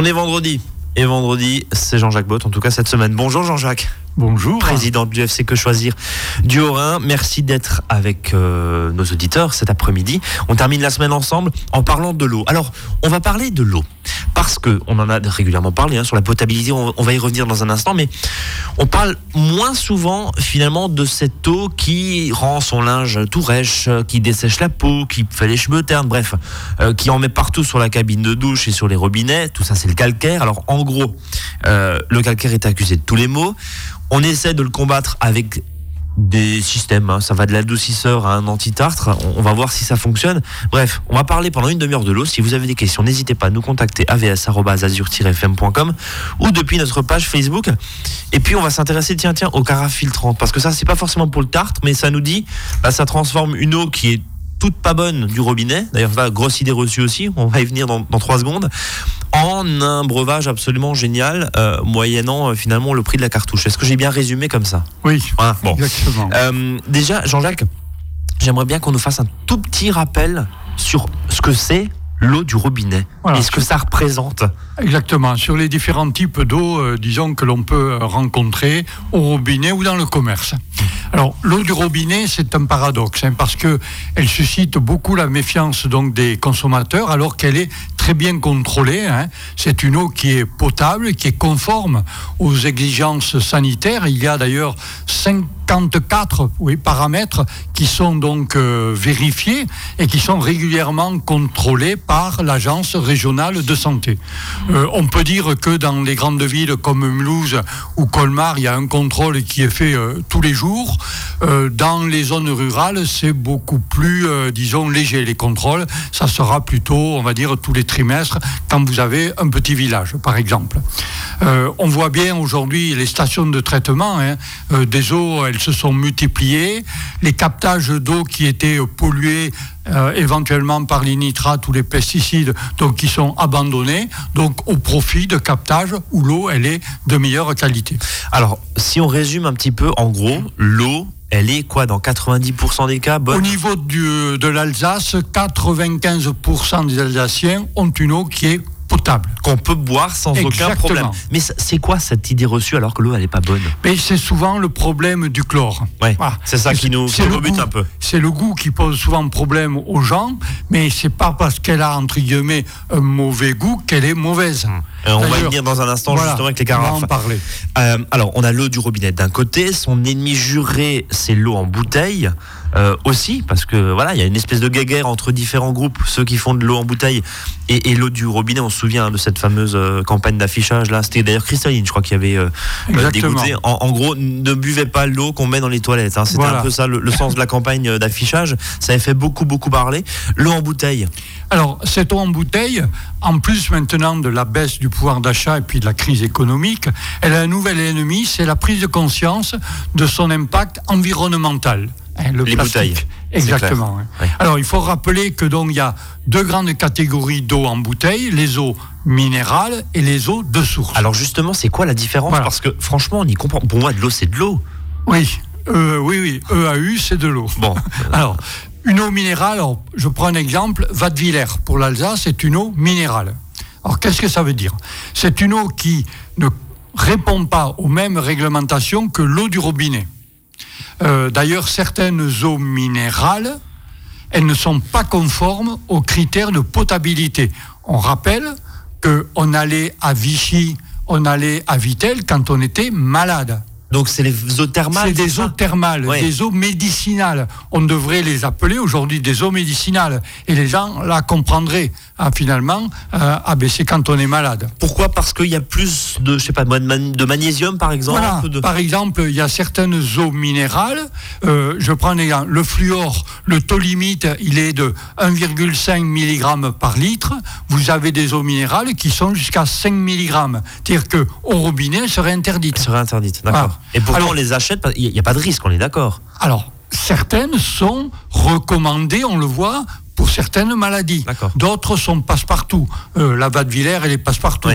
On est vendredi. Et vendredi, c'est Jean-Jacques Bott, en tout cas cette semaine. Bonjour Jean-Jacques. Bonjour. Président du FC Que Choisir du Haut-Rhin. Merci d'être avec euh, nos auditeurs cet après-midi. On termine la semaine ensemble en parlant de l'eau. Alors, on va parler de l'eau. Parce que on en a régulièrement parlé hein, sur la potabilité, on, va y revenir dans un instant, mais on parle moins souvent finalement de cette eau qui rend son linge tout rêche, qui dessèche la peau, qui fait les cheveux ternes, bref, euh, qui en met partout sur la cabine de douche et sur les robinets. Tout ça, c'est le calcaire. Alors, en gros, euh, le calcaire est accusé de tous les maux. On essaie de le combattre avec des systèmes. Hein. Ça va de l'adoucisseur à un anti-tartre. On va voir si ça fonctionne. Bref, on va parler pendant une demi-heure de l'eau. Si vous avez des questions, n'hésitez pas à nous contacter avs.azur-fm.com ou depuis notre page Facebook. Et puis, on va s'intéresser, tiens, tiens, aux carafes filtrantes. Parce que ça, c'est pas forcément pour le tartre, mais ça nous dit, bah, ça transforme une eau qui est toute pas bonne du robinet. D'ailleurs, grosse idée reçue aussi. On va y venir dans trois secondes en un breuvage absolument génial, euh, moyennant euh, finalement le prix de la cartouche. Est-ce que j'ai bien résumé comme ça? Oui, Voilà, bon. exactement. Euh, déjà, Jean-Jacques, j'aimerais bien qu'on nous fasse un tout petit rappel sur ce que c'est l'eau du robinet Voilà. et ce que ça représente? Exactement. Sur les différents types d'eau, euh, disons, que l'on peut rencontrer au robinet ou dans le commerce. Alors, l'eau du robinet, c'est un paradoxe, hein, parce que elle suscite beaucoup la méfiance donc des consommateurs, alors qu'elle est très bien contrôlée. hein. C'est une eau qui est potable, qui est conforme aux exigences sanitaires. Il y a d'ailleurs 54 oui, paramètres qui sont donc euh, vérifiés et qui sont régulièrement contrôlés par l'agence régionale de santé. Euh, on peut dire que dans les grandes villes comme Mulhouse ou Colmar, il y a un contrôle qui est fait euh, tous les jours. Dans les zones rurales, c'est beaucoup plus, disons, léger les contrôles. Ça sera plutôt, on va dire, tous les quand vous avez un petit village, par exemple. Euh, on voit bien aujourd'hui les stations de traitement hein, euh, des eaux, elles se sont multipliées. Les captages d'eau qui étaient pollués euh, éventuellement par les nitrates ou les pesticides, donc qui sont abandonnés, donc au profit de captages où l'eau elle est de meilleure qualité. Alors, si on résume un petit peu, en gros, l'eau, elle est quoi dans 90% des cas Au niveau du- de l'Alsace, 95% des Alsaciens ont une eau qui est potable. qu'on peut boire sans aucun problème. Mais c'est quoi cette idée reçue alors que l'eau elle est pas bonne? Mais c'est souvent le problème du chlore. Ouais, Voilà. c'est ça qui nous, qui rebute goût. un peu. C'est le goût qui pose souvent problème aux gens, mais c'est pas parce qu'elle a entre guillemets un mauvais goût qu'elle est mauvaise. Euh, on va y venir dans un instant voilà, justement avec les on va carafes. en parler. Euh, alors, on a l'eau du robinet d'un côté, son ennemi juré, c'est l'eau en bouteille. Euh, aussi, parce que voilà, il y a une espèce de guéguerre entre différents groupes, ceux qui font de l'eau en bouteille et, et l'eau du robinet. On se souvient hein, de cette fameuse euh, campagne d'affichage là. C'était d'ailleurs Cristalline, je crois, qui avait euh, euh, dégoûté. En, en gros, ne buvez pas l'eau qu'on met dans les toilettes. hein. C'était Voilà. un peu ça le, le sens de la campagne d'affichage. Ça avait fait beaucoup, beaucoup parler. L'eau en bouteille. Alors, cette eau en bouteille, en plus maintenant de la baisse du pouvoir d'achat et puis de la crise économique, elle a un nouvel ennemi, c'est la prise de conscience de son impact environnemental. Hein, le Les plastique. bouteilles, Exactement. hein. Alors, il faut rappeler que donc il y a deux grandes catégories d'eau en bouteille, les eaux minérales et les eaux de source. Alors justement, c'est quoi la différence Voilà. Parce que franchement, on y comprend. Pour moi, de l'eau, c'est de l'eau. Oui, euh, oui, oui, EAU, c'est de l'eau. Bon, Alors, une eau minérale, alors, je prends un exemple, Vadeviller pour l'Alsace, c'est une eau minérale. Alors, qu'est-ce que ça veut dire? C'est une eau qui ne répond pas aux mêmes réglementations que l'eau du robinet. Euh, D'ailleurs, certaines eaux minérales, elles ne sont pas conformes aux critères de potabilité. On rappelle qu'on allait à Vichy, on allait à Vitel quand on était malade. donc c'est les eaux thermales. C'est des eaux thermales, Ouais. des eaux médicinales. On devrait les appeler aujourd'hui des eaux médicinales. Et les gens la comprendraient ah, finalement. euh, ben c'est quand on est malade. Pourquoi Parce qu'il y a plus de, je sais pas, de, magnésium par exemple. Voilà. de- Par exemple, il y a certaines eaux minérales. euh, je prends un exemple. Le fluor, le taux limite, il est de 1,5 mg par litre. Vous avez des eaux minérales qui sont jusqu'à 5 mg. C'est-à-dire que au robinet, elles seraient interdites. serait interdite, d'accord. Voilà. Et Alors- on les achète, il n'y a pas de risque, on est d'accord. Alors, certaines sont recommandées, on le voit, pour certaines maladies. D'autres sont passe-partout. Euh, la Vadeviller, elle est passe-partout.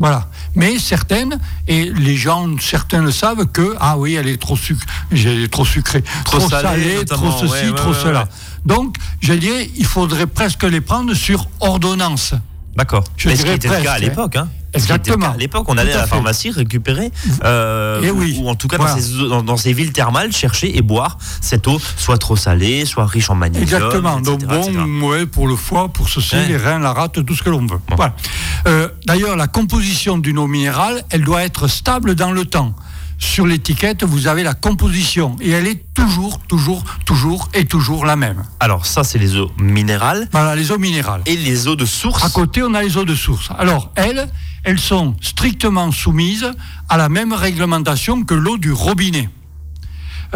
Voilà. Mais certaines, et les gens, certains le savent que, ah oui, elle est trop, suc elle est trop sucrée, Trop trop, salée, trop ceci, Ouais, ouais, trop ouais, cela. Donc, je dirais, il faudrait presque les prendre sur ordonnance. D'accord. Mais ce qui était le cas à presque, l'époque, hein. Exactement. À l'époque, on allait à à la fait. pharmacie récupérer, euh, Eh oui. ou en tout cas Voilà. dans, ces, eaux- dans, dans ces villes thermales, chercher et boire cette eau, soit trop salée, soit riche en magnésium. Exactement. etc., Donc bon, etc. ouais, pour le foie, pour ceci, Ouais. les reins, la rate, tout ce que l'on veut. Bon. Voilà. Euh, D'ailleurs, la composition d'une eau minérale, elle doit être stable dans le temps. Sur l'étiquette, vous avez la composition et elle est toujours, toujours, toujours et toujours la même. Alors ça, c'est les eaux minérales Voilà, les eaux minérales. et les eaux de source. À côté, on a les eaux de source. Alors, elles, elles sont strictement soumises à la même réglementation que l'eau du robinet.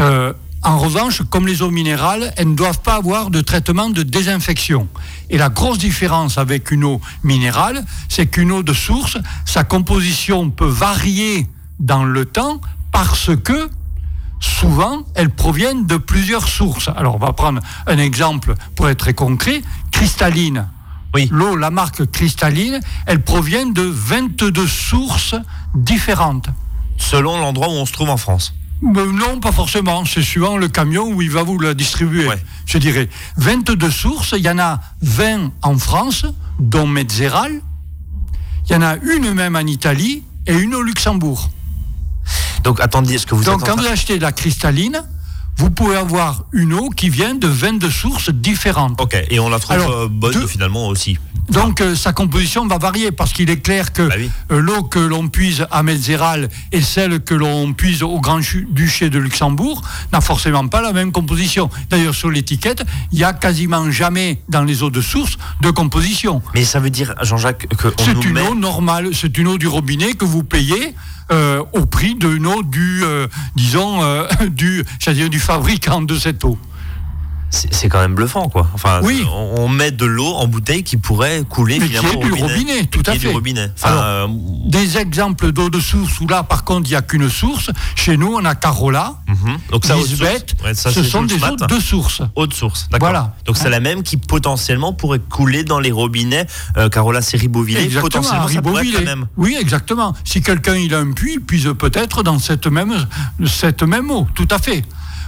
Euh, en revanche, comme les eaux minérales, elles ne doivent pas avoir de traitement de désinfection. Et la grosse différence avec une eau minérale, c'est qu'une eau de source, sa composition peut varier dans le temps parce que souvent, elles proviennent de plusieurs sources. Alors, on va prendre un exemple pour être très concret. Cristalline. Oui. L'eau, la marque cristalline, elle provient de 22 sources différentes. Selon l'endroit où on se trouve en France. Mais non, pas forcément. C'est suivant le camion où il va vous la distribuer. Ouais. Je dirais 22 sources. Il y en a 20 en France, dont Metzeral. Il y en a une même en Italie et une au Luxembourg. Donc attendez, ce que vous Donc, quand vous achetez la cristalline, vous pouvez avoir une eau qui vient de 22 sources différentes. Ok, et on la trouve Alors, euh, bonne finalement aussi. Donc euh, sa composition va varier parce qu'il est clair que Bah oui. euh, l'eau que l'on puise à Metzeral et celle que l'on puise au Grand Chu- Duché de Luxembourg n'a forcément pas la même composition. D'ailleurs sur l'étiquette, il y a quasiment jamais dans les eaux de source de composition. Mais ça veut dire, Jean-Jacques, qu'on C'est une met... eau normale, c'est une eau du robinet que vous payez euh, au prix d'une eau du, euh, disons, euh, du, du fabricant de cette eau. C'est quand même bluffant, quoi. Enfin, Oui. on, on met de l'eau en bouteille qui pourrait couler Mais qui finalement est au du robinet, tout Qui à est du fait. robinet. Enfin, Alors, euh, Des exemples d'eau de source où là, par contre, il n'y a qu'une source. Chez nous, on a Carola, mhm. Donc ça, Lisbeth. Ouais, ça, ce sont des eaux de source. Haute source, d'accord. Voilà. Donc c'est la même qui potentiellement pourrait couler dans les robinets. Euh, Carola, c'est Ribeauvillé. Potentiellement, ça pourrait être la même. Oui, exactement. Si quelqu'un il a un puits, il puise peut-être dans cette même, cette même eau. Tout à fait.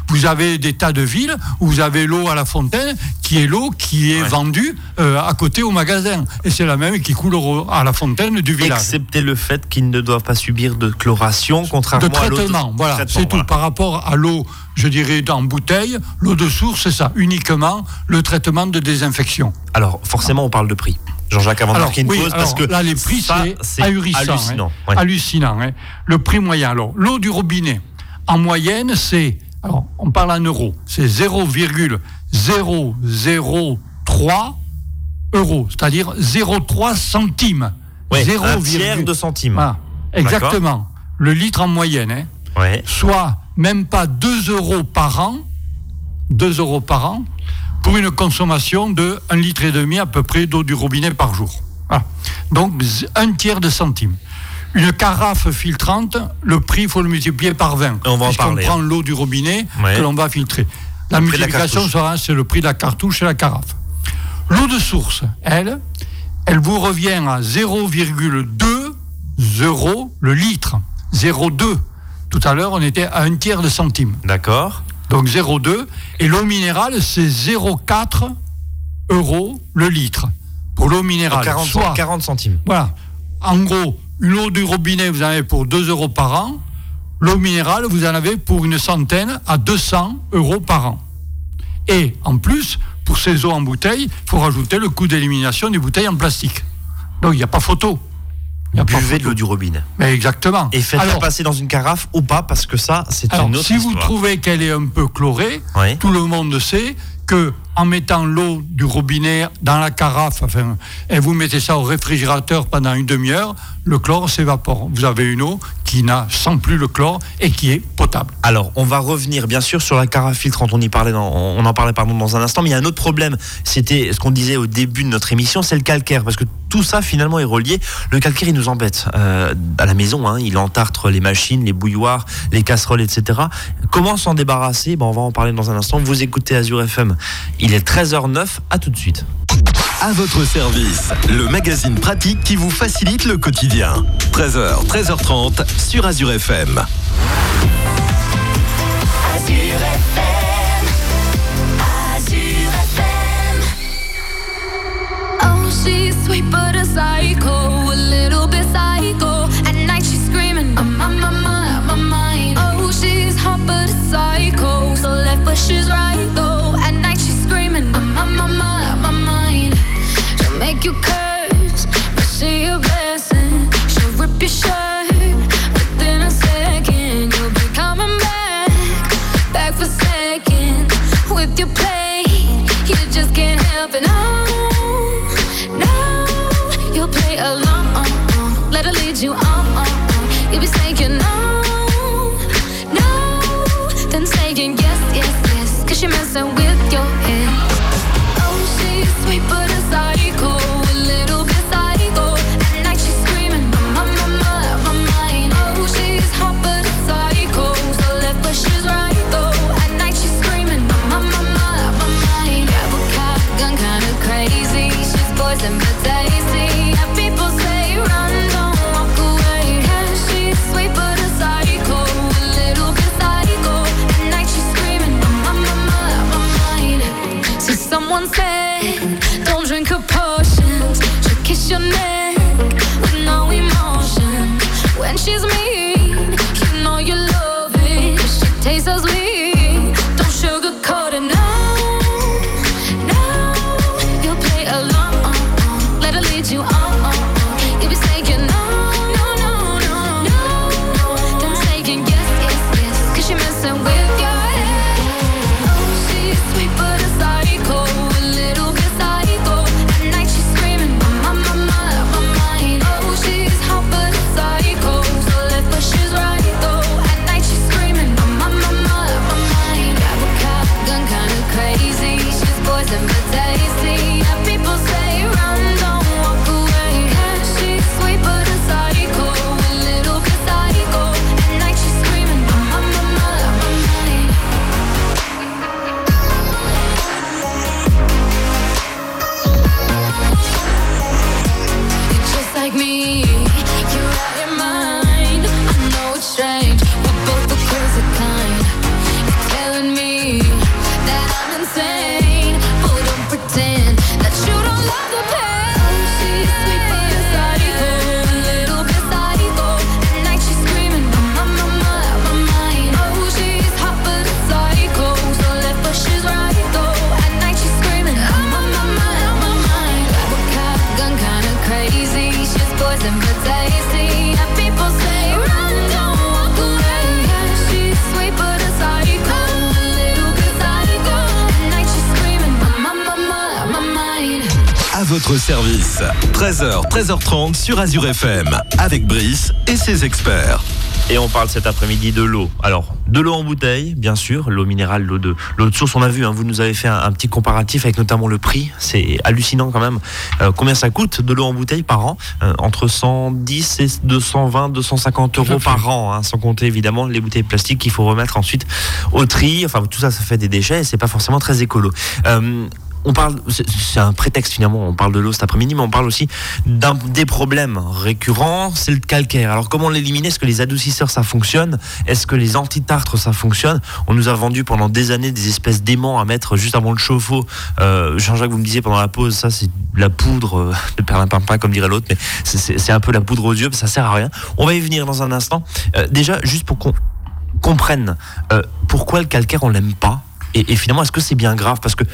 Vous avez des tas de villes où vous avez l'eau à la fontaine, qui est l'eau qui est Ouais. vendue euh, à côté au magasin. Et c'est la même qui coule à la fontaine du village. Excepté le fait qu'ils ne doivent pas subir de chloration, contrairement de à l'eau traitement, voilà, traitement, c'est tout. Par rapport à l'eau, je dirais, en bouteille, l'eau de source, c'est ça, uniquement le traitement de désinfection. Alors, forcément, on parle de prix. Jean-Jacques, avant de Alors, marquer une oui, pause, parce que là, les prix, c'est ahurissant. hallucinant. hein. Ouais. Hallucinant. hein. Le prix moyen. Alors, l'eau du robinet, en moyenne, c'est, alors, on parle en euros, c'est 0,003 euros, c'est-à-dire 0,3 centimes. Ouais, 0, un tiers de centime. Voilà, exactement. Le litre en moyenne. hein Ouais. soit même pas 2 euros par an, 2 euros par an, pour une consommation de 1 litre et demi à peu près d'eau du robinet par jour. Voilà. Donc un tiers de centime. Une carafe filtrante, le prix, il faut le multiplier par 20. Et on va en parler, prend l'eau du robinet Ouais. que l'on va filtrer. La Le multiplication c'est le prix de la cartouche et la carafe. L'eau de source, elle, elle vous revient à 0,2 euros le litre. 0,2. Tout à l'heure, on était à un tiers de centime. D'accord. Donc 0,2. Et l'eau minérale, c'est 0,4 euros le litre. Pour l'eau minérale. 40, Soit, 40 centimes. voilà. En gros, une eau du robinet, vous en avez pour 2 euros par an. L'eau minérale, vous en avez pour une centaine à 200 euros par an. Et en plus, pour ces eaux en bouteille, il faut rajouter le coût d'élimination des bouteilles en plastique. Donc il n'y a pas photo. Il y a pas Buvez de l'eau du robinet. Mais exactement. Et faites-la passer dans une carafe ou pas, parce que ça, c'est une autre si vous trouvez qu'elle est un peu chlorée, Oui. tout le monde sait que en mettant l'eau du robinet dans la carafe, enfin, et vous mettez ça au réfrigérateur pendant une demi-heure, le chlore s'évapore. Vous avez une eau qui n'a sans plus le chlore et qui est potable. Alors, on va revenir bien sûr sur la carafe filtrante. On y parlait, dans, on en parlait pardon dans un instant, mais il y a un autre problème. C'était ce qu'on disait au début de notre émission, c'est le calcaire, parce que tout ça finalement est relié. Le calcaire, il nous embête euh, à la maison. Hein, il entartre les machines, les bouilloires, les casseroles, etc. Comment s'en débarrasser? Ben, on va en parler dans un instant. Vous écoutez Azure FM. Il est 13h09. À tout de suite. À votre service, le magazine pratique qui vous facilite le quotidien. 13h, 13h30 sur Azure FM. Cause you're messing with service. 13h, 13h30 sur Azure FM. Avec Brice et ses experts. Et on parle cet après-midi de l'eau. Alors, de l'eau en bouteille, bien sûr, l'eau minérale, l'eau de, l'eau de source. On a vu, hein, vous nous avez fait un, un petit comparatif avec notamment le prix. C'est hallucinant quand même. Euh, combien ça coûte de l'eau en bouteille par an Euh, Entre 110 et 220, 250 euros par an, hein, sans compter évidemment les bouteilles plastiques qu'il faut remettre ensuite au tri. Enfin, tout ça, ça fait des déchets et c'est pas forcément très écolo. Euh, on parle, c'est un prétexte finalement, on parle de l'eau cet après-midi, mais on parle aussi d'un des problèmes récurrents, c'est le calcaire. Alors comment l'éliminer? Est-ce que les adoucisseurs ça fonctionne? Est-ce que les antitartres ça fonctionne? On nous a vendu pendant des années des espèces d'aimants à mettre juste avant le chauffe-eau. Euh, Jean-Jacques, vous me disiez pendant la pause, ça c'est la poudre euh, de perlimpinpin comme dirait l'autre, mais c'est- un peu la poudre aux yeux, mais ça sert à rien. On va y venir dans un instant. Euh, déjà, juste pour qu'on comprenne euh, pourquoi le calcaire on l'aime pas? Et finalement est-ce que c'est bien grave? Parce que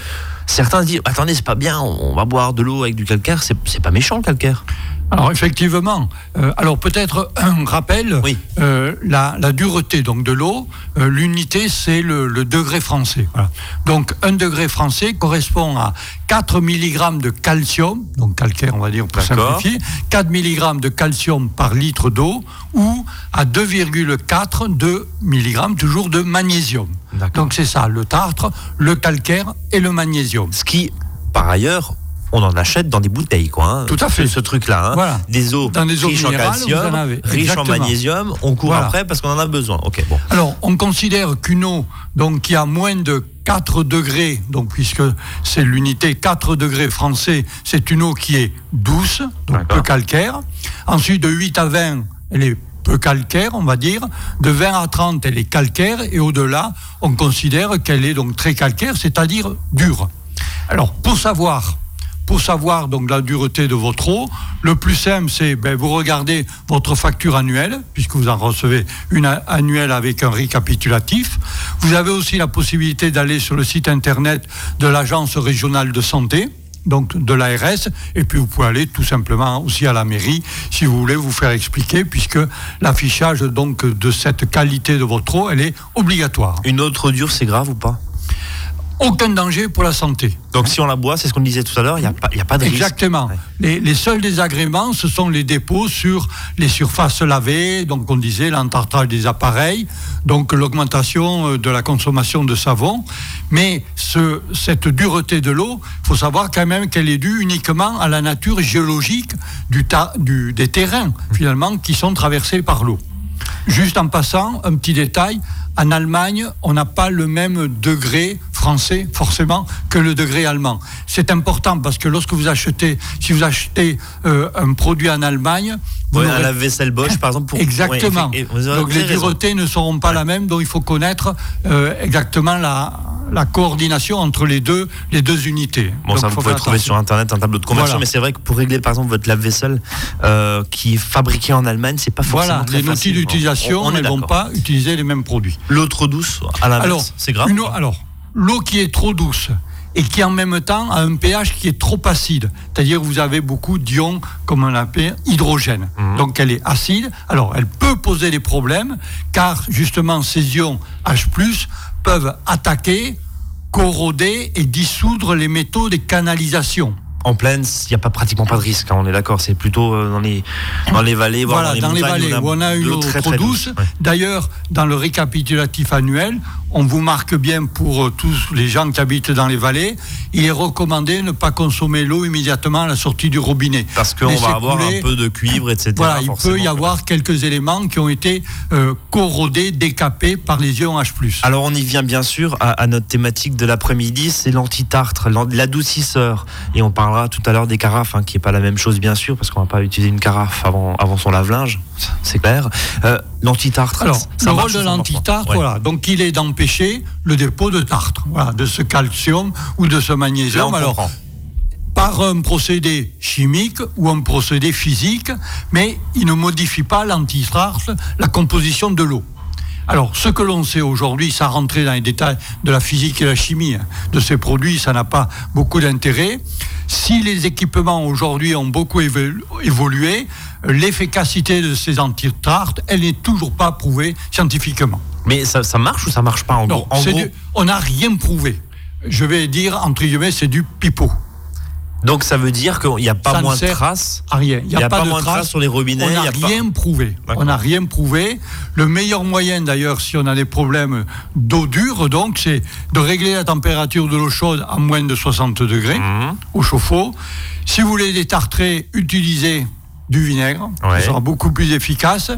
certains se disent attendez c'est pas bien on va boire de l'eau avec du calcaire. C'est pas méchant le calcaire Alors effectivement, euh, alors peut-être un rappel, Oui. euh, la, la dureté donc de l'eau, euh, l'unité c'est le, le degré français. voilà. Donc un degré français correspond à 4 mg de calcium, donc calcaire on va dire pour simplifier, 4 mg de calcium par litre d'eau ou à 2,4 de mg toujours de magnésium. Donc c'est ça, le tartre, le calcaire et le magnésium. ce qui par ailleurs on en achète dans des bouteilles quoi hein. Tout à fait. ce, truc là Voilà. des eaux Dans des eaux riches en calcium en riches en magnésium on court Voilà. après parce qu'on en a besoin ok bon Alors, on considère qu'une eau donc, qui a moins de 4 degrés, donc, puisque c'est l'unité 4 degrés français, c'est une eau qui est douce, donc peu calcaire. Ensuite, de 8 à 20, elle est peu calcaire, on va dire. De 20 à 30, elle est calcaire. Et au-delà, on considère qu'elle est donc très calcaire, c'est-à-dire dure. Alors, pour savoir pour savoir donc la dureté de votre eau, le plus simple, c'est ben, vous regardez votre facture annuelle, puisque vous en recevez une annuelle avec un récapitulatif. Vous avez aussi la possibilité d'aller sur le site internet de l'Agence régionale de santé, donc de l'ARS. Et puis vous pouvez aller tout simplement aussi à la mairie si vous voulez vous faire expliquer, puisque l'affichage donc de cette qualité de votre eau, elle est obligatoire. Une autre dure, c'est grave ou pas? Aucun danger pour la santé. Donc si on la boit, c'est ce qu'on disait tout à l'heure, il n'y a, a pas de risque. Exactement. Les, les seuls désagréments, ce sont les dépôts sur les surfaces lavées, donc on disait l'entartrage des appareils, donc l'augmentation euh, de la consommation de savon. Mais ce, cette dureté de l'eau, il faut savoir quand même qu'elle est due uniquement à la nature géologique du ta- du- des terrains, finalement, qui sont traversés par l'eau. Juste en passant, un petit détail, en Allemagne, on n'a pas le même degré français, forcément, que le degré allemand. C'est important parce que lorsque vous achetez, si vous achetez euh, un produit en Allemagne, vous Ouais, n'aurez- un lave-vaisselle Bosch, par exemple. Pour... Exactement. Ouais, donc les duretés ne seront pas la même, donc il faut connaître euh, exactement la, la coordination entre les deux, les deux unités. Bon, Donc, ça, vous pouvez trouver attention. sur Internet un tableau de conversion, Voilà. mais c'est vrai que pour régler, par exemple, votre lave-vaisselle euh, qui est fabriqué en Allemagne, c'est pas forcément Voilà, très les outils facile. d'utilisation On- on est ne vont pas utiliser les mêmes produits. L'autre douce, à Alors, c'est grave. une eau- alors, l'eau qui est trop douce et qui en même temps a un pH qui est trop acide, c'est-à-dire vous avez beaucoup d'ions, comme on l'appelle, hydrogène. Mhm. Donc elle est acide. Alors elle peut poser des problèmes, car justement ces ions H+, peuvent attaquer, corroder et dissoudre les métaux des canalisations. En plaine, il n'y a pas pratiquement pas de risque, hein, on est d'accord. C'est plutôt euh, dans les, dans les vallées, voire Voilà, dans les vallées où on a de une eau très, trop très douce. Ouais. D'ailleurs, dans le récapitulatif annuel, on vous marque bien pour euh, tous les gens qui habitent dans les vallées, il est recommandé de ne pas consommer l'eau immédiatement à la sortie du robinet. Parce qu'on va avoir couler. un peu de cuivre, etc. Voilà, il peut y avoir quelques éléments qui ont été euh, corrodés, décapés par les ions H+. Alors on y vient bien sûr à, à notre thématique de l'après-midi, c'est l'antitartre, l'an- l'adoucisseur. Et on parlera tout à l'heure des carafes, hein, qui est pas la même chose bien sûr, parce qu'on va pas utiliser une carafe avant, avant son lave-linge, c'est clair. Euh, l'antitartre, Alors, ça le rôle de l'antitartre, pas Ouais. voilà, donc il est d'empêcher le dépôt de tartre, voilà, de ce calcium ou de ce magnésium. Alors, comprend. par un procédé chimique ou un procédé physique, mais il ne modifie pas l'antitartre, la composition de l'eau. Alors, ce que l'on sait aujourd'hui, sans rentrer dans les détails de la physique et la chimie hein, de ces produits, ça n'a pas beaucoup d'intérêt. Si les équipements aujourd'hui ont beaucoup évo- évolué, l'efficacité de ces antitartres, elle n'est toujours pas prouvée scientifiquement. Mais ça, ça marche ou ça marche pas en Non, gros, en c'est gros du- on n'a rien prouvé. Je vais dire, entre guillemets, c'est du pipeau. Donc ça veut dire qu'il n'y a pas Ça moins de traces à rien. Il n'y a, pas, de moins de traces. sur les robinets. On n'a pas- rien prouvé. On n'a rien prouvé. Le meilleur moyen, d'ailleurs, si on a des problèmes d'eau dure, donc, c'est de régler la température de l'eau chaude à moins de 60 degrés Mhm. au chauffe-eau. Si vous voulez détartrer, utilisez du vinaigre. Ouais. Ça sera beaucoup plus efficace.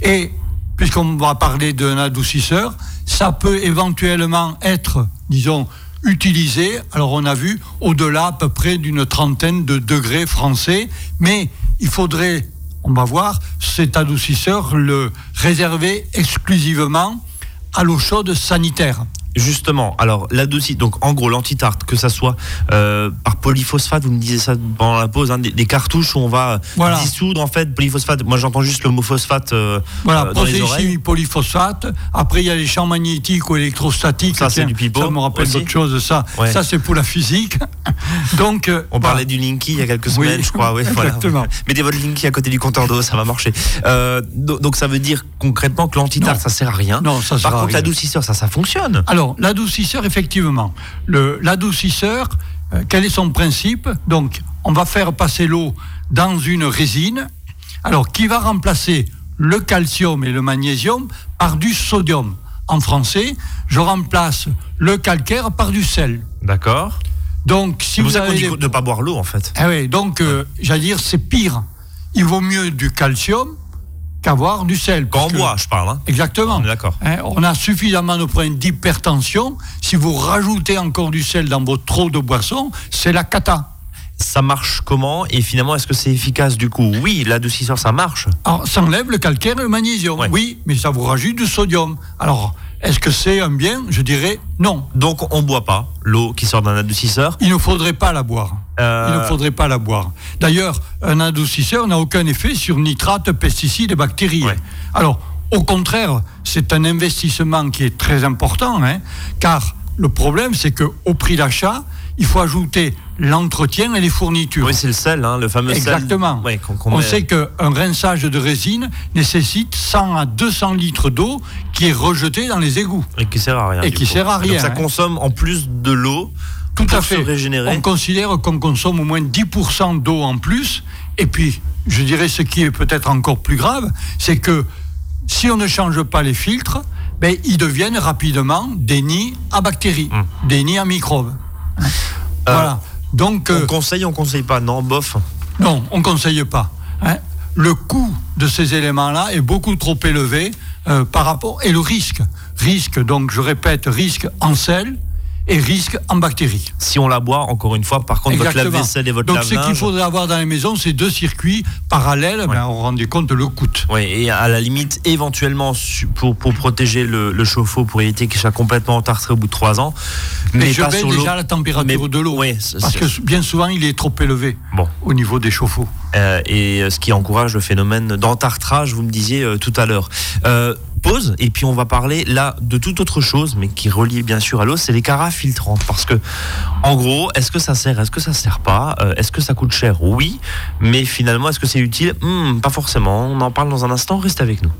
Et puisqu'on va parler d'un adoucisseur, ça peut éventuellement être, disons, utilisé. Alors on a vu au-delà à peu près d'une trentaine de degrés français, mais il faudrait, on va voir, cet adoucisseur le réserver exclusivement à l'eau chaude sanitaire. Justement, alors l'adouci, donc en gros l'antitarte, que ça soit euh, par polyphosphate, vous me disiez ça pendant la pause, hein, des, des cartouches où on va Voilà. dissoudre en fait polyphosphate. Moi j'entends juste le mot phosphate euh, Voilà, euh, dans les oreilles. polyphosphate. Après, il y a les champs magnétiques ou électrostatiques. Ça, c'est du pipeau Ça me rappelle d'autres choses. Ça, Ouais. ça c'est pour la physique. Donc, euh, On voilà. parlait du Linky il y a quelques Oui, semaines, je crois. Oui, voilà. exactement. Mettez votre Linky à côté du compteur d'eau, ça va marcher. Do- donc ça veut dire concrètement que l'antitarte, ça sert à rien. Non, ça sert Par à contre, l'adoucisseur, ça, ça fonctionne. Alors, l'adoucisseur, effectivement. L'adoucisseur, euh, quel est son principe? Donc, on va faire passer l'eau dans une résine, alors qui va remplacer le calcium et le magnésium? Par du sodium. En français, je remplace le calcaire par du sel. D'accord. Donc, si vous qu'on avez dit des- de ne pas boire l'eau en fait. Ah oui, donc, euh, j'allais dire, c'est pire. Il vaut mieux du calcium qu'avoir du sel. Quand on boit, je parle. Hein. Exactement. On est d'accord. Hein, on a suffisamment de problèmes d'hypertension. Si vous rajoutez encore du sel dans votre eau de boisson, c'est la cata. Ça marche comment Et finalement, est-ce que c'est efficace du coup? Oui, l'adoucisseur, ça marche. Alors, ça enlève le calcaire et le magnésium. Ouais. Oui, mais ça vous rajoute du sodium. Alors, est-ce que c'est un bien? Je dirais non. Donc on boit pas l'eau qui sort d'un adoucisseur? Il ne faudrait pas la boire. Euh, Il ne faudrait pas la boire. D'ailleurs, un adoucisseur n'a aucun effet sur nitrates, pesticides et bactéries. Ouais. Alors, au contraire, c'est un investissement qui est très important, hein, car le problème, c'est que au prix d'achat, il faut ajouter l'entretien et les fournitures. Oui, c'est le sel, hein, le fameux sel. Exactement. Ouais, On met- sait qu'un rinçage de résine nécessite 100 à 200 litres d'eau qui est rejetée dans les égouts. Et qui sert à rien. Et qui coup. sert à Donc rien, ça hein. consomme en plus de l'eau Tout pour à fait. se régénérer. On considère qu'on consomme au moins 10% d'eau en plus. Et puis, je dirais ce qui est peut-être encore plus grave, c'est que si on ne change pas les filtres, ben, ils deviennent rapidement des nids à bactéries, Hum. des nids à microbes. Voilà. Donc, On euh, conseille, on conseille pas. Non, bof. non, on ne conseille pas. hein. Le coût de ces éléments-là est beaucoup trop élevé euh, par rapport. Et le risque. Risque, donc je répète, risque en sel et risque en bactéries. Si on la boit, encore une fois, par contre, votre Exactement. lave-vaisselle et votre Donc ce qu'il lave-linge. faudrait avoir dans les maisons, c'est deux circuits parallèles. Ben, on rendait compte le coût. Oui, et à la limite, éventuellement, pour, pour protéger le, le chauffe-eau, pour éviter qu'il soit complètement entartré au bout de trois ans. Mais, Mais, je pas sur déjà la température Mais- de l'eau. oui, c'est- parce que bien souvent, il est trop élevé Bon. au niveau des chauffe-eau. Euh, et euh, ce qui encourage le phénomène d'entartrage, vous me disiez euh, tout à l'heure. Euh, pause, et puis on va parler là de toute autre chose, mais qui relie bien sûr à l'eau, c'est les carafes filtrantes. Parce que, en gros, est-ce que ça sert, est-ce que ça sert pas Euh, Est-ce que ça coûte cher? Oui, mais finalement, est-ce que c'est utile? Hmm, Pas forcément. On en parle dans un instant, reste avec nous.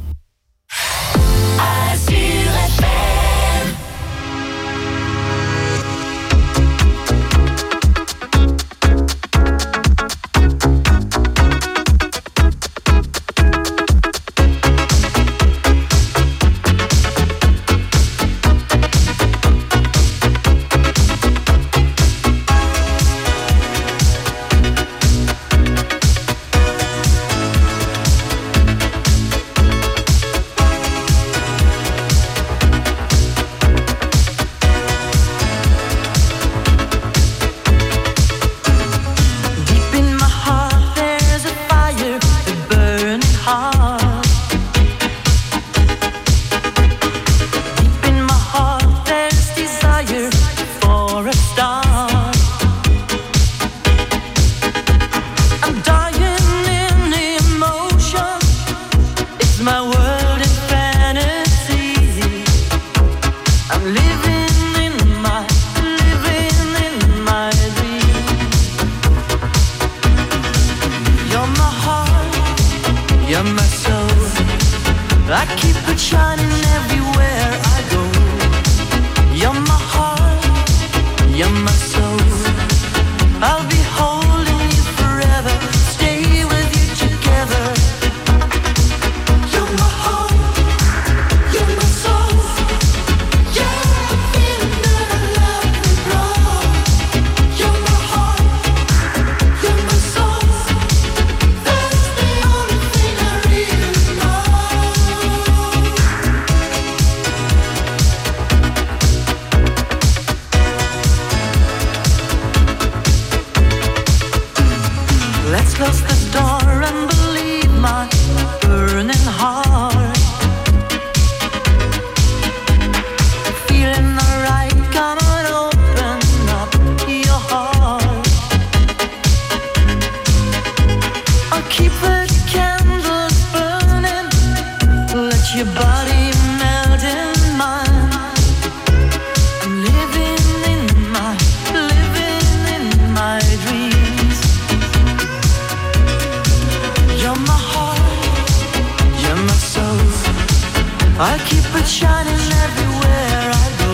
I keep it shining everywhere I go.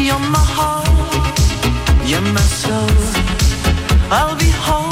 You're my heart, you're my soul. I'll be holding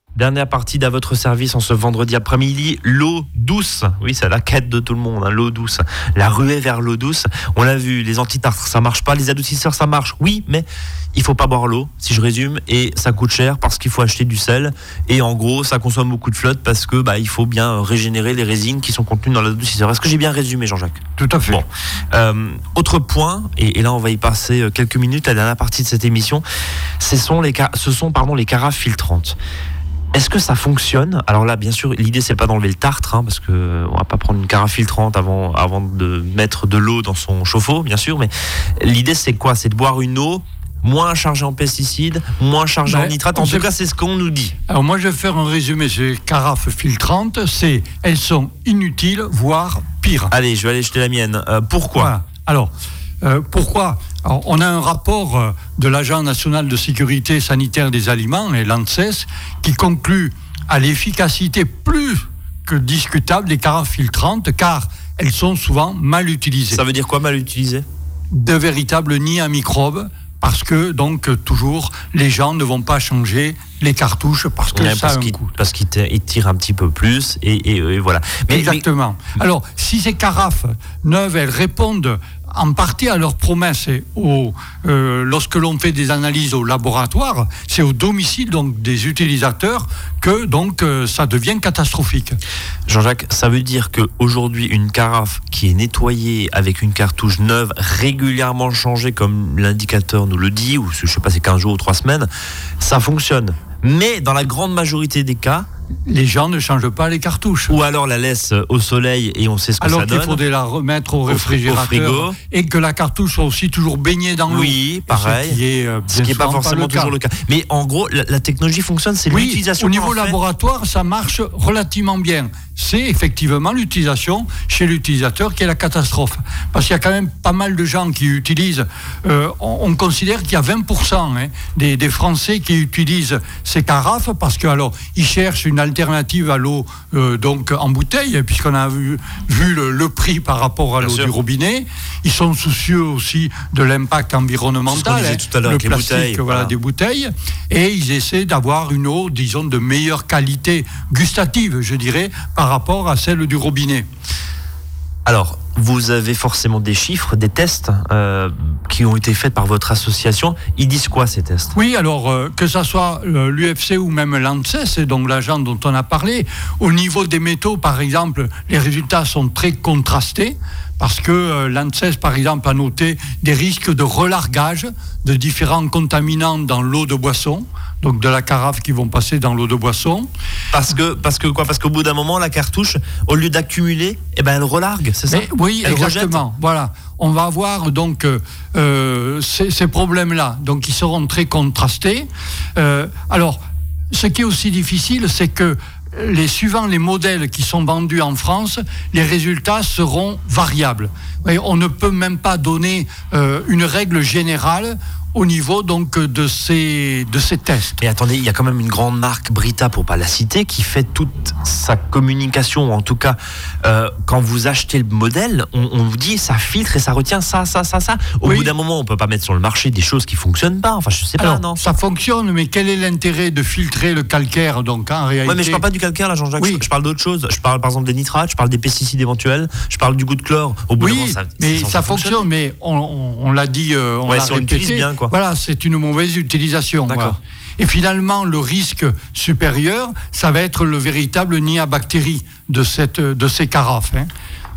Dernière partie d'à votre service en ce vendredi après-midi, l'eau douce. Oui, c'est la quête de tout le monde, hein, l'eau douce. La ruée vers l'eau douce. On l'a vu, les antitartres, ça marche pas. Les adoucisseurs, ça marche. Oui, mais il faut pas boire l'eau, si je résume, et ça coûte cher parce qu'il faut acheter du sel. Et en gros, ça consomme beaucoup de flotte parce que bah, il faut bien régénérer les résines qui sont contenues dans l'adoucisseur. Est-ce que j'ai bien résumé, Jean-Jacques? Tout à fait. Bon. Euh, autre point, et, et là on va y passer euh, quelques minutes, la dernière partie de cette émission, ce sont les, ce sont, pardon, les carafes filtrantes. Est-ce que ça fonctionne? Alors là, bien sûr, l'idée c'est pas d'enlever le tartre, hein, parce que euh, on va pas prendre une carafe filtrante avant, avant de mettre de l'eau dans son chauffe-eau, bien sûr. Mais l'idée c'est quoi? C'est de boire une eau moins chargée en pesticides, moins chargée Ben, en nitrates. En tout cas, c'est ce qu'on nous dit. Alors moi je vais faire un résumé sur les carafes filtrantes, c'est elles sont inutiles, voire pires. Allez, je vais aller jeter la mienne. Euh, pourquoi? Voilà. Alors, euh, pourquoi Alors, On a un rapport euh, de l'Agence nationale de sécurité sanitaire des aliments, et l'ANSES, qui conclut à l'efficacité plus que discutable des carafes filtrantes, car elles sont souvent mal utilisées. Ça veut dire quoi mal utilisé De véritables nids à microbes, parce que, donc, toujours, les gens ne vont pas changer les cartouches parce que Ouais, ça a parce un qu'il coût. parce qu'il te- il tire un petit peu plus et, et- et voilà. Mais, mais- Exactement. Alors, si ces carafes neuves, elles répondent en partie à leurs promesses au, euh, lorsque l'on fait des analyses au laboratoire, c'est au domicile donc des utilisateurs que donc euh, ça devient catastrophique. Jean-Jacques, ça veut dire qu'aujourd'hui, une carafe qui est nettoyée avec une cartouche neuve, régulièrement changée, comme l'indicateur nous le dit, ou je sais pas, c'est 15 jours ou 3 semaines, ça fonctionne. Mais dans la grande majorité des cas, Les gens ne changent pas les cartouches. ou alors la laisse au soleil et on sait ce que Alors ça qu'il donne. faudrait la remettre au Au fri- au réfrigérateur et que la cartouche soit aussi toujours baignée dans l'eau. Oui, pareil. Ce qui est, euh, Ce qui n'est pas forcément le toujours le cas. Mais en gros, la, la technologie fonctionne, c'est Oui, l'utilisation. au niveau laboratoire, ça marche relativement bien. C'est effectivement l'utilisation chez l'utilisateur qui est la catastrophe. Parce qu'il y a quand même pas mal de gens qui utilisent. euh, on, on considère qu'il y a 20% hein, des, des Français qui utilisent ces carafes parce que alors ils cherchent une alternative à l'eau euh, donc en bouteille, puisqu'on a vu, vu le, le prix par rapport à l'eau du robinet. Ils sont soucieux aussi de l'impact environnemental. hein, tout à le avec les plastique, bouteilles, voilà, voilà. des bouteilles et ils essaient d'avoir une eau, disons, de meilleure qualité gustative, je dirais, par rapport à celle du robinet. Alors, vous avez forcément des chiffres, des tests euh, qui ont été faits par votre association. Ils disent quoi ces tests? Oui, alors euh, que ce soit euh, l'UFC ou même l'ANSES, donc l'agent dont on a parlé, au niveau des métaux, par exemple, les résultats sont très contrastés. Parce que l'ANSES, par exemple, a noté des risques de relargage de différents contaminants dans l'eau de boisson, donc de la carafe qui vont passer dans l'eau de boisson. Parce que, parce que quoi? Parce qu'au bout d'un moment, la cartouche, au lieu d'accumuler, eh ben, elle relargue, c'est ça? Mais oui, Elle rejette? exactement. Voilà. On va avoir donc euh, euh, ces, ces problèmes-là, donc qui seront très contrastés. Euh, alors, ce qui est aussi difficile, c'est que les suivant les modèles qui sont vendus en France, les résultats seront variables. Et on ne peut même pas donner euh, une règle générale au niveau donc de ces de ces tests. Mais attendez, il y a quand même une grande marque, Brita, pour pas la citer, qui fait toute sa communication, en tout cas, euh, quand vous achetez le modèle, on, on vous dit ça filtre et ça retient ça, ça, ça, ça. Au Oui. bout d'un moment, on peut pas mettre sur le marché des choses qui fonctionnent pas. Enfin, je sais pas, Alors, non ça fonctionne, mais quel est l'intérêt de filtrer le calcaire donc en réalité? Ouais, mais je parle pas du calcaire là, Jean-Jacques. Oui. Je, je parle d'autre chose. Je parle par exemple des nitrates, je parle des pesticides éventuels, je parle du goût de chlore. Au bout d'un moment, Oui, ça, mais ça- fonctionne, mais on, on- on l'a dit, euh, on Ouais, l'a répété. bien, quoi. Voilà, c'est une mauvaise utilisation. D'accord. voilà. Et finalement, le risque supérieur, ça va être le véritable nid à bactéries de, cette, de ces carafes. hein.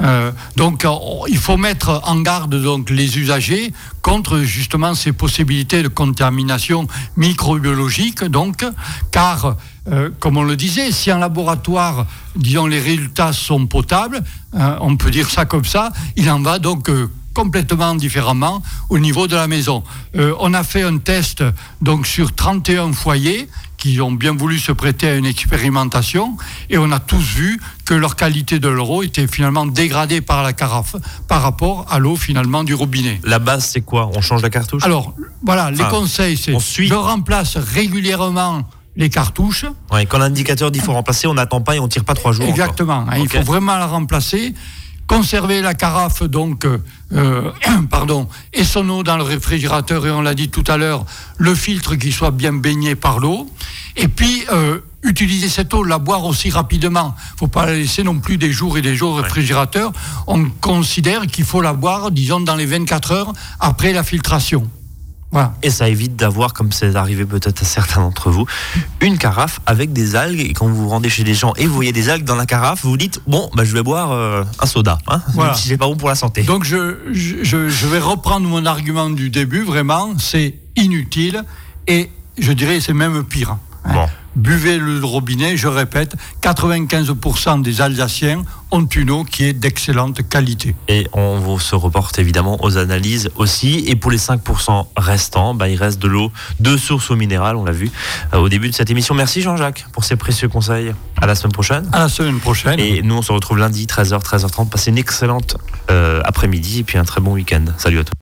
Euh, donc, euh, il faut mettre en garde donc les usagers contre justement ces possibilités de contamination microbiologique. Donc, car, euh, comme on le disait, si en laboratoire, disons, les résultats sont potables, hein, on peut dire ça comme ça, il en va donc euh, complètement différemment au niveau de la maison. Euh, on a fait un test donc sur 31 foyers qui ont bien voulu se prêter à une expérimentation et on a tous vu que leur qualité de l'eau était finalement dégradée par la carafe par rapport à l'eau finalement du robinet. La base, c'est quoi? On change la cartouche? Alors voilà, les conseils c'est suit. je remplace régulièrement les cartouches. Ouais, Quand l'indicateur dit faut remplacer, on n'attend pas et on tire pas trois jours. Exactement. hein, Il faut vraiment la remplacer. Conserver la carafe, donc, euh, euh, pardon, et son eau dans le réfrigérateur, et on l'a dit tout à l'heure, le filtre qui soit bien baigné par l'eau. Et puis, euh, utiliser cette eau, la boire aussi rapidement. Il ne faut pas la laisser non plus des jours et des jours au réfrigérateur. On considère qu'il faut la boire, disons, dans les 24 heures après la filtration. Et ça évite d'avoir, comme c'est arrivé peut-être à certains d'entre vous, une carafe avec des algues. Et quand vous vous rendez chez des gens et vous voyez des algues dans la carafe, vous vous dites bon, bah, je vais boire euh, un soda, hein, Voilà. même si c'est pas bon pour la santé. Donc je, je, vais reprendre mon argument du début, vraiment, c'est inutile et je dirais c'est même pire. hein. Buvez le robinet, je répète, 95% des Alsaciens ont une eau qui est d'excellente qualité. Et on vous se reporte évidemment aux analyses aussi. Et pour les 5% restants, bah, il reste de l'eau de source eau minérale, on l'a vu euh, au début de cette émission. Merci Jean-Jacques pour ces précieux conseils. À la semaine prochaine. À la semaine prochaine. Et nous, on se retrouve lundi, 13h, 13h30. Passez une excellente euh, après-midi et puis un très bon week-end. Salut à tous.